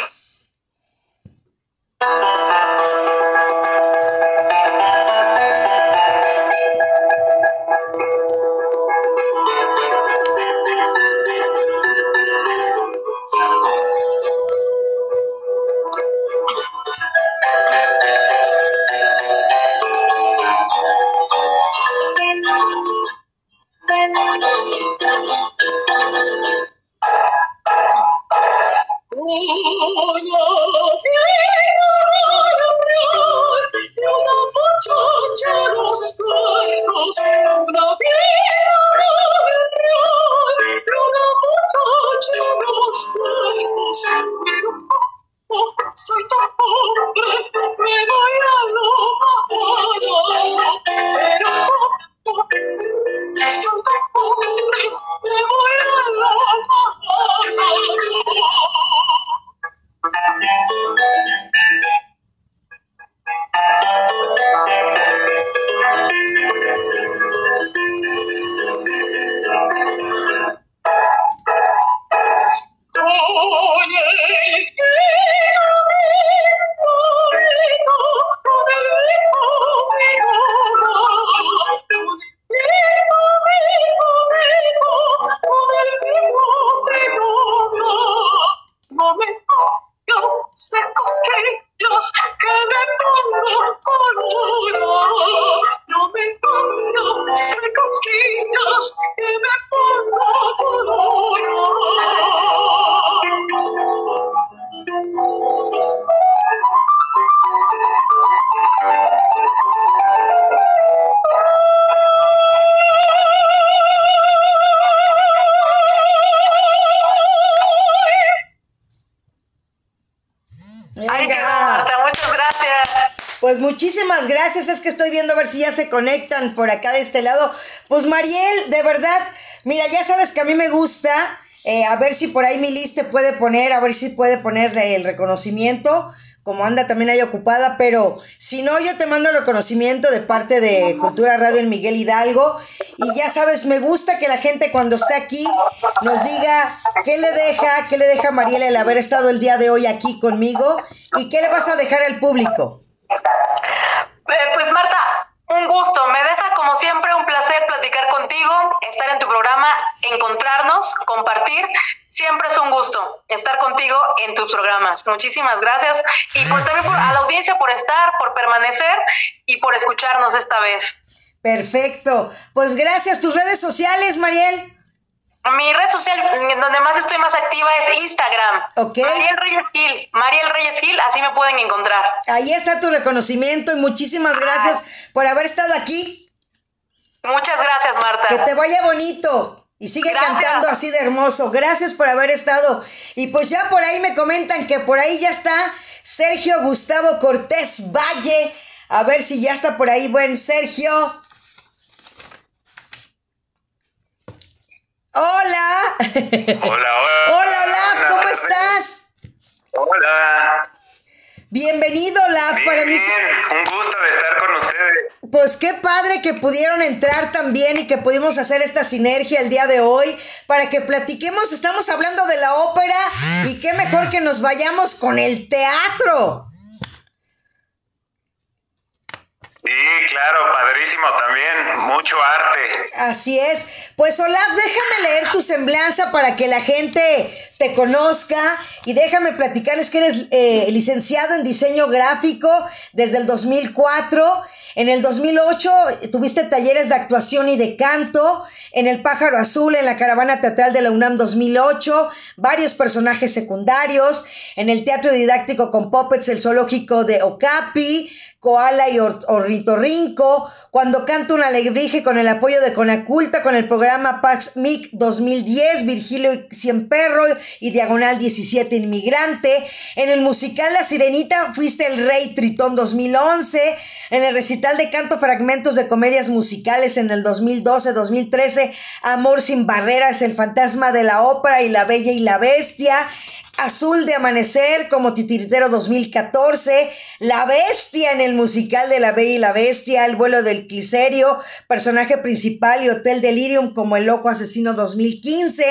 Muchísimas gracias, es que estoy viendo a ver si ya se conectan por acá de este lado. Pues Mariel, de verdad, mira, ya sabes que a mí me gusta, eh, a ver si por ahí mi lista puede poner, a ver si puede ponerle el reconocimiento como anda también ahí ocupada, pero si no, yo te mando el reconocimiento de parte de Cultura Radio en Miguel Hidalgo. Y ya sabes, me gusta que la gente cuando esté aquí nos diga qué le deja, qué le deja a Mariela el haber estado el día de hoy aquí conmigo y qué le vas a dejar al público. Eh, pues Marta, un gusto, me deja como siempre un placer platicar contigo, estar en tu programa, encontrarnos, compartir. Siempre es un gusto estar contigo en tus programas. Muchísimas gracias y por, también a la audiencia por estar, por permanecer y por escucharnos esta vez. Perfecto. Pues gracias. ¿Tus redes sociales, Mariel? Mi red social donde más estoy más activa es Instagram. Ok. Mariel Reyes Gil. Mariel Reyes Gil, así me pueden encontrar. Ahí está tu reconocimiento y muchísimas gracias por haber estado aquí. Muchas gracias, Marta. Que te vaya bonito. Y sigue cantando así de hermoso. Gracias por haber estado. Y pues ya por ahí me comentan que por ahí ya está Sergio Gustavo Cortés Valle. A ver si ya está por ahí, buen Sergio. Hola. Hola, hola. Hola, hola, ¿cómo estás? Hola. Bienvenido, la para mí. un gusto de estar con ustedes. Pues qué padre que pudieron entrar también y que pudimos hacer esta sinergia el día de hoy para que platiquemos. Estamos hablando de la ópera y qué mejor que nos vayamos con el teatro. Sí, claro, padrísimo también, mucho arte. Así es. Pues Olaf, déjame leer tu semblanza para que la gente te conozca y déjame platicarles que eres eh, licenciado en diseño gráfico desde el 2004. En el 2008 tuviste talleres de actuación y de canto. En El Pájaro Azul, en la Caravana Teatral de la UNAM 2008, varios personajes secundarios. En el Teatro Didáctico con Puppets, el Zoológico de Okapi Koala y Ornitorrinco, cuando canta un alegrije con el apoyo de Conaculta, con el programa Pax Mic 2010, Virgilio y Cien Perro y Diagonal 17 Inmigrante. En el musical La Sirenita fuiste el Rey Tritón 2011. En el recital de canto fragmentos de comedias musicales en el 2012-2013, Amor sin barreras, El fantasma de la ópera y La Bella y la Bestia. Azul de Amanecer como Titiritero 2014, La Bestia en el musical de La Bella y la Bestia, El vuelo del Cliserio, personaje principal y Hotel Delirium como El Loco Asesino 2015,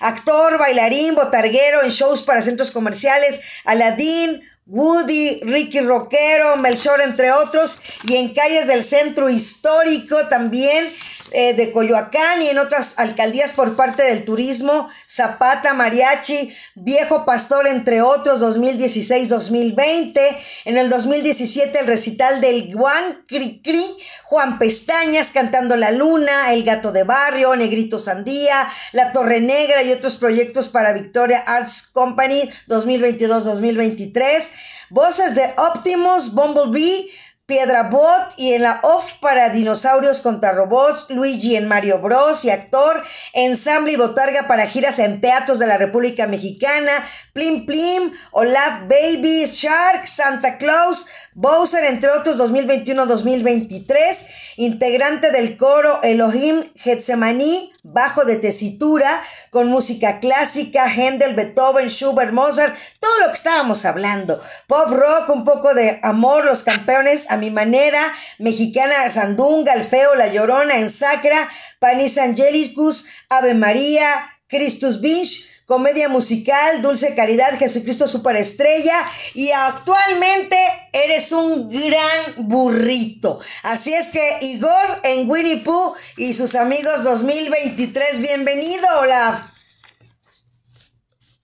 actor, bailarín, botarguero en shows para centros comerciales, Aladdin, Woody, Ricky Rockero, Melchor, entre otros, y en calles del centro histórico también eh, de Coyoacán y en otras alcaldías por parte del turismo, Zapata, Mariachi, Viejo Pastor, entre otros, 2016-2020. En el 2017 el recital del Guan Cri Cri, Juan Pestañas cantando La Luna, El Gato de Barrio, Negrito Sandía, La Torre Negra y otros proyectos para Victoria Arts Company 2022-2023. Voces de Optimus, Bumblebee, Piedra Bot y en la off para dinosaurios contra robots, Luigi en Mario Bros y actor, ensamble y botarga para giras en teatros de la República Mexicana, Plim Plim, Olaf Baby, Shark, Santa Claus, Bowser, entre otros 2021-2023, integrante del coro Elohim Getsemaní, bajo de tesitura, con música clásica, Händel, Beethoven, Schubert, Mozart, todo lo que estábamos hablando. Pop rock, un poco de amor, los campeones a mi manera, mexicana, Sandunga, El Feo, La Llorona, en Sacra, Panis Angelicus, Ave María, Christus Binch, comedia musical, Dulce Caridad, Jesucristo Superestrella y actualmente eres un gran burrito. Así es que Igor en Winnie Pooh y sus amigos 2023, bienvenido, hola.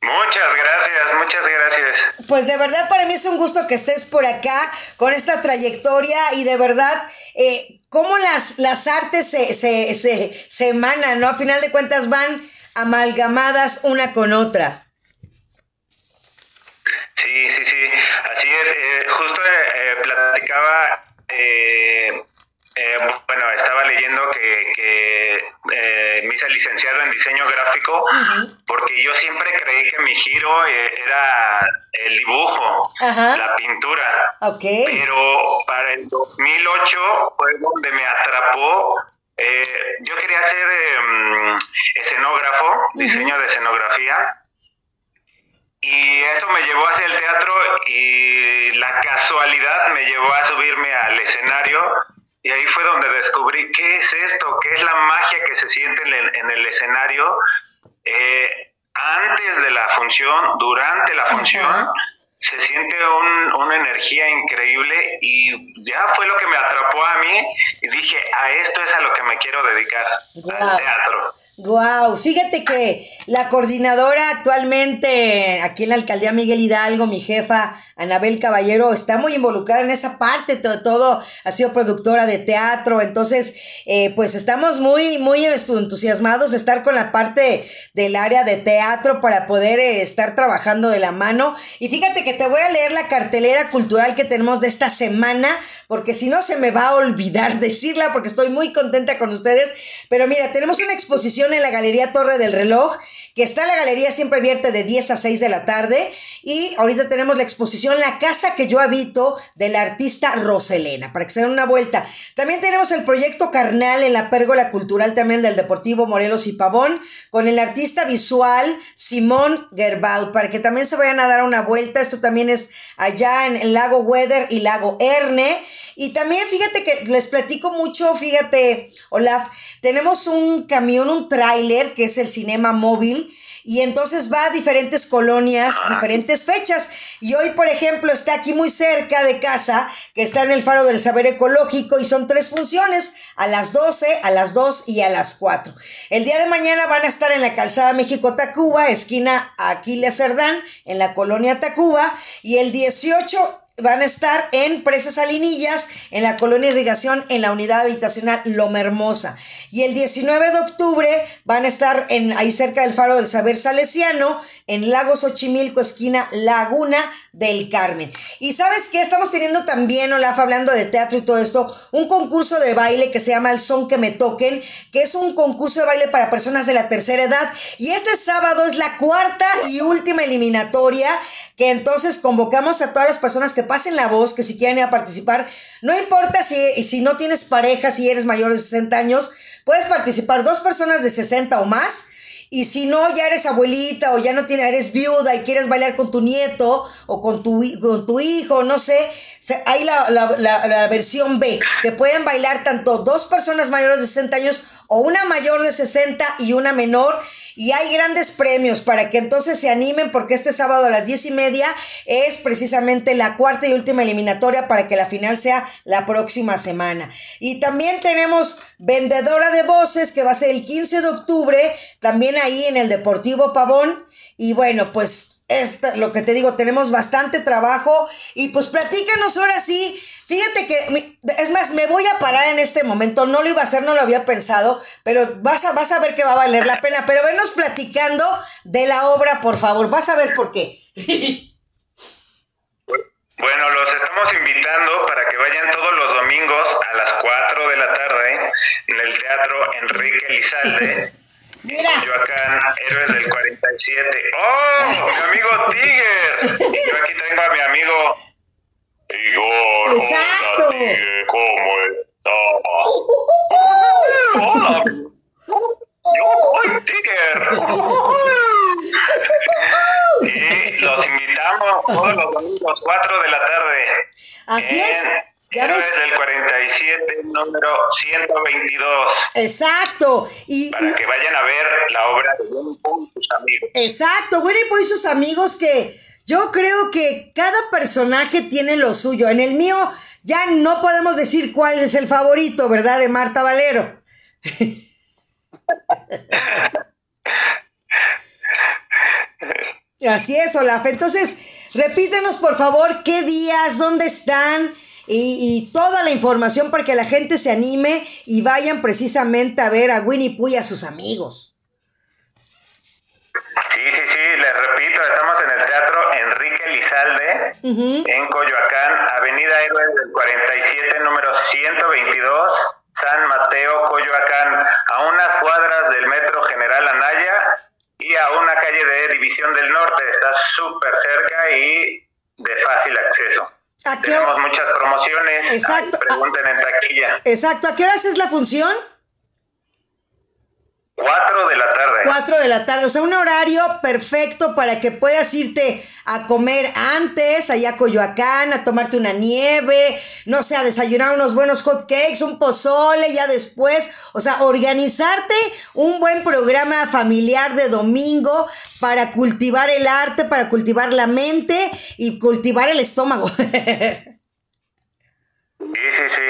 Muchas gracias, muchas gracias. Pues de verdad para mí es un gusto que estés por acá con esta trayectoria y de verdad eh, cómo las, las artes se, se, se, se emanan, ¿no? A final de cuentas van amalgamadas una con otra. Sí, sí, sí, así es. Eh, justo eh, platicaba, eh, bueno, estaba leyendo que, me hice licenciado en diseño gráfico porque que yo siempre creí que mi giro eh, era el dibujo, la pintura. Pero para el 2008 fue donde me atrapó. Eh, yo quería ser em, escenógrafo, diseño de escenografía. Y eso me llevó hacia el teatro y la casualidad me llevó a subirme al escenario y ahí fue donde descubrí qué es esto, qué es la magia que se siente en el, escenario eh, antes de la función, durante la función. Se siente una energía increíble y ya fue lo que me atrapó a mí y dije, a esto es a lo que me quiero dedicar, al teatro. Wow, fíjate que la coordinadora actualmente aquí en la alcaldía Miguel Hidalgo, mi jefa Anabel Caballero, está muy involucrada en esa parte, todo, todo ha sido productora de teatro, entonces eh, pues estamos muy, muy entusiasmados de estar con la parte del área de teatro para poder eh, estar trabajando de la mano. Y fíjate que te voy a leer la cartelera cultural que tenemos de esta semana, porque si no se me va a olvidar decirla, porque estoy muy contenta con ustedes. Pero mira, tenemos una exposición en la Galería Torre del Reloj, que está la galería siempre abierta de 10 a 6 de la tarde. Y ahorita tenemos la exposición La casa que yo habito de la artista Roselena, para que se den una vuelta. También tenemos el proyecto Carnal en la Pérgola Cultural también del Deportivo Morelos y Pavón, con el artista visual Simón Gerbaut, para que también se vayan a dar una vuelta. Esto también es allá en el Lago Weather y Lago Erne. Y también fíjate que les platico mucho, fíjate, Olaf, tenemos un camión, un tráiler que es el Cinema Móvil y entonces va a diferentes colonias, diferentes fechas. Y hoy, por ejemplo, está aquí muy cerca de casa, que está en el Faro del Saber Ecológico y son tres funciones, a las 12, a las 2 y a las 4. El día de mañana van a estar en la calzada México-Tacuba, esquina Aquiles Cerdán, en la colonia Tacuba, y el 18 van a estar en Presas Salinillas, en la colonia Irrigación, en la unidad habitacional Loma Hermosa. Y el 19 de octubre van a estar en, ahí cerca del Faro del Saber Salesiano, en Lagos Ochimilco, esquina Laguna del Carmen. Y sabes qué, estamos teniendo también, Olaf, hablando de teatro y todo esto, un concurso de baile que se llama El Son que me toquen, que es un concurso de baile para personas de la tercera edad. Y este sábado es la cuarta y última eliminatoria que entonces convocamos a todas las personas que pasen la voz, que si quieren ir a participar, no importa si, si no tienes pareja, si eres mayor de 60 años, puedes participar dos personas de 60 o más. Y si no, ya eres abuelita o ya no tienes, eres viuda y quieres bailar con tu nieto o con tu, con tu hijo, no sé, hay la, la, la, versión B, que pueden bailar tanto dos personas mayores de 60 años o una mayor de 60 y una menor y hay grandes premios para que entonces se animen porque este sábado a las diez y media es precisamente la cuarta y última eliminatoria para que la final sea la próxima semana. Y también tenemos vendedora de voces que va a ser el 15 de octubre, también ahí en el Deportivo Pavón. Y bueno, pues esto, lo que te digo, tenemos bastante trabajo y pues platícanos ahora sí Fíjate que, es más, me voy a parar en este momento, no lo iba a hacer, no lo había pensado, pero vas a, vas a ver que va a valer la pena. Pero venos platicando de la obra, por favor, vas a ver por qué. Bueno, los estamos invitando para que vayan todos los domingos a las 4 de la tarde en el Teatro Enrique Lizalde. Mira. Coyoacán, Héroes del 47. ¡Oh! ¡Mi amigo Tiger! Y yo aquí tengo a mi amigo Igor, Exacto. Hola, ¿cómo estás? Hola, yo soy Tiger. y los invitamos todos los domingos 4 de la tarde. Así es. ¿Ya ves? del 47, número 122. Exacto. Y, para que vayan a ver la obra de Winnie Pooh y sus amigos. Exacto, Winnie Pooh y sus amigos que yo creo que cada personaje tiene lo suyo. En el mío ya no podemos decir cuál es el favorito, ¿verdad? De Marta Valero. Así es, Olaf. Entonces, repítenos por favor qué días, dónde están y, y, toda la información para que la gente se anime y vayan precisamente a ver a Winnie Pooh y a sus amigos. Sí, sí, sí, les repito, estamos en el Teatro Enrique Lizalde, en Coyoacán, Avenida Héroes del 47, número 122, San Mateo, Coyoacán, a unas cuadras del Metro General Anaya y a una calle de División del Norte, está súper cerca y de fácil acceso. Tenemos muchas promociones. Exacto. pregunten en taquilla. Exacto. ¿A qué horas es la función? Cuatro de la tarde. Cuatro de la tarde, o sea, un horario perfecto para que puedas irte a comer antes, allá a Coyoacán, a tomarte una nieve, no sé, a desayunar unos buenos hot cakes, un pozole, ya después, o sea, organizarte un buen programa familiar de domingo para cultivar el arte, para cultivar la mente y cultivar el estómago. sí, sí, sí.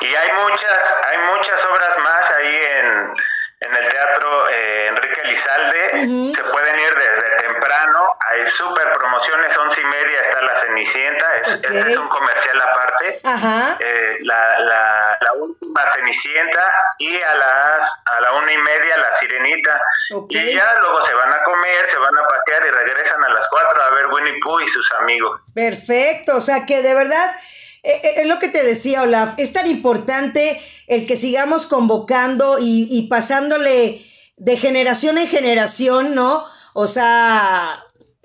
Y hay muchas, hay muchas obras más ahí en en el Teatro eh, Enrique Elizalde. Se pueden ir desde temprano. Hay súper promociones, once y media está La Cenicienta. Es, es un comercial aparte. Eh, la, la, la, última Cenicienta y a las a la una y media La Sirenita. Y ya luego se van a comer, se van a pasear y regresan a las cuatro a ver Winnie Pooh y sus amigos. Perfecto, o sea que de verdad eh, eh, es lo que te decía, Olaf, es tan importante el que sigamos convocando y, pasándole de generación en generación, ¿no? O sea,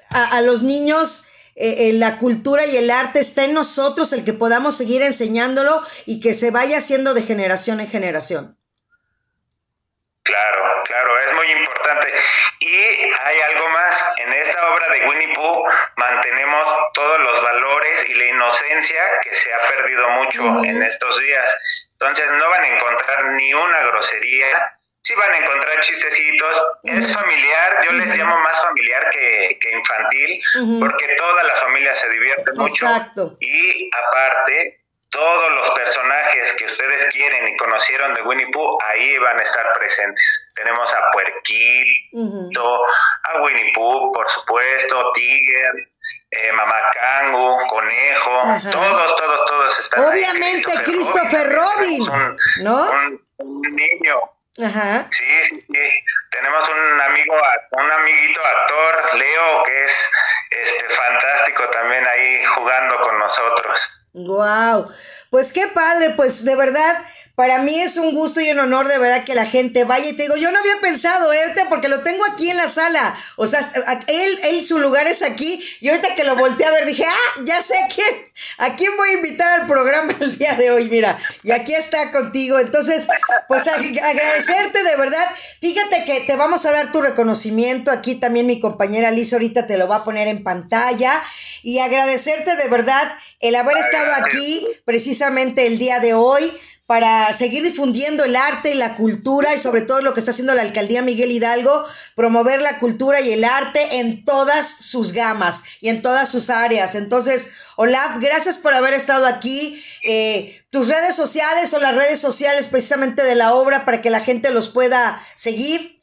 a, los niños eh, la cultura y el arte está en nosotros, el que podamos seguir enseñándolo y que se vaya haciendo de generación en generación. Claro, claro, es muy importante. Y hay algo más, en esta obra de Winnie Pooh mantenemos todos los valores y la inocencia que se ha perdido mucho en estos días. Entonces no van a encontrar ni una grosería, sí van a encontrar chistecitos, es familiar, yo les llamo más familiar que, infantil, porque toda la familia se divierte mucho. Y aparte, todos los personajes que ustedes quieren y conocieron de Winnie Pooh, ahí van a estar presentes. Tenemos a Puerquito, a Winnie Pooh, por supuesto, Tiger, eh, Mamacangu, Conejo, todos, todos, todos están Obviamente Christopher, Robin, ¿no? Un, niño. Ajá. Sí, sí, sí. Tenemos un amigo, un amiguito actor, Leo, que es este fantástico también ahí jugando con nosotros. Wow, pues qué padre, pues de verdad, para mí es un gusto y un honor de verdad que la gente vaya y te digo, yo no había pensado, ¿eh? porque lo tengo aquí en la sala, o sea, él, él, su lugar es aquí, y ahorita que lo volteé a ver dije, ah, ya sé quién, a quién voy a invitar al programa el día de hoy, mira, y aquí está contigo, entonces, pues agradecerte de verdad, fíjate que te vamos a dar tu reconocimiento, aquí también mi compañera Lisa ahorita te lo va a poner en pantalla, y agradecerte de verdad el haber estado aquí precisamente el día de hoy para seguir difundiendo el arte y la cultura y sobre todo lo que está haciendo la alcaldía Miguel Hidalgo, promover la cultura y el arte en todas sus gamas y en todas sus áreas. Entonces, Olaf, gracias por haber estado aquí. Eh, tus redes sociales o las redes sociales precisamente de la obra para que la gente los pueda seguir.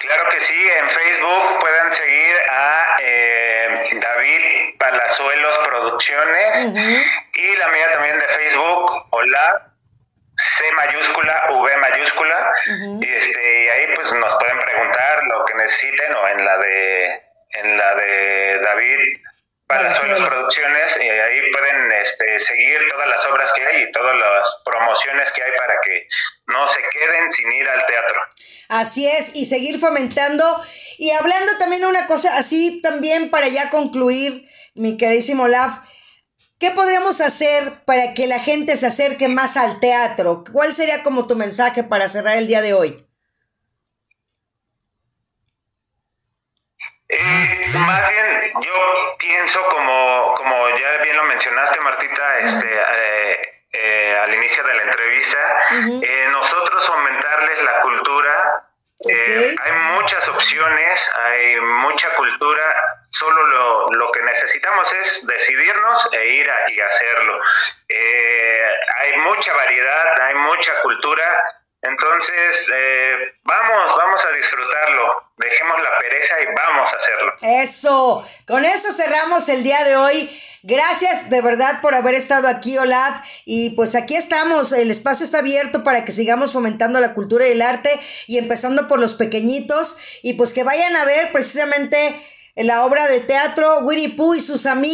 Claro que sí, en Facebook pueden seguir a eh, David Palazuelos Producciones y la mía también de Facebook, hola, C mayúscula, V mayúscula, y este, y ahí pues nos pueden preguntar lo que necesiten o en la de en la de David Palazuelos. Producciones. Y ahí pueden este, seguir todas las obras que hay y todas las promociones que hay para que no se queden sin ir al teatro. Así es, y seguir fomentando. Y hablando también una cosa así, también para ya concluir, mi queridísimo Laf, ¿qué podríamos hacer para que la gente se acerque más al teatro? ¿Cuál sería como tu mensaje para cerrar el día de hoy? Eh, más bien, yo pienso como, como ya bien lo mencionaste, Martita, este, eh, eh, al inicio de la entrevista, eh, nosotros fomentarles la cultura. Eh, hay muchas opciones, hay mucha cultura, solo lo, lo que necesitamos es decidirnos e ir a, y hacerlo. hay mucha variedad, hay mucha cultura, entonces vamos, vamos a disfrutarlo, dejemos la pereza y vamos a hacerlo. Eso, con eso cerramos el día de hoy. Gracias de verdad por haber estado aquí, Olaf. Y pues aquí estamos, el espacio está abierto para que sigamos fomentando la cultura y el arte y empezando por los pequeñitos y pues que vayan a ver precisamente la obra de teatro Winnie Pooh y sus amigos.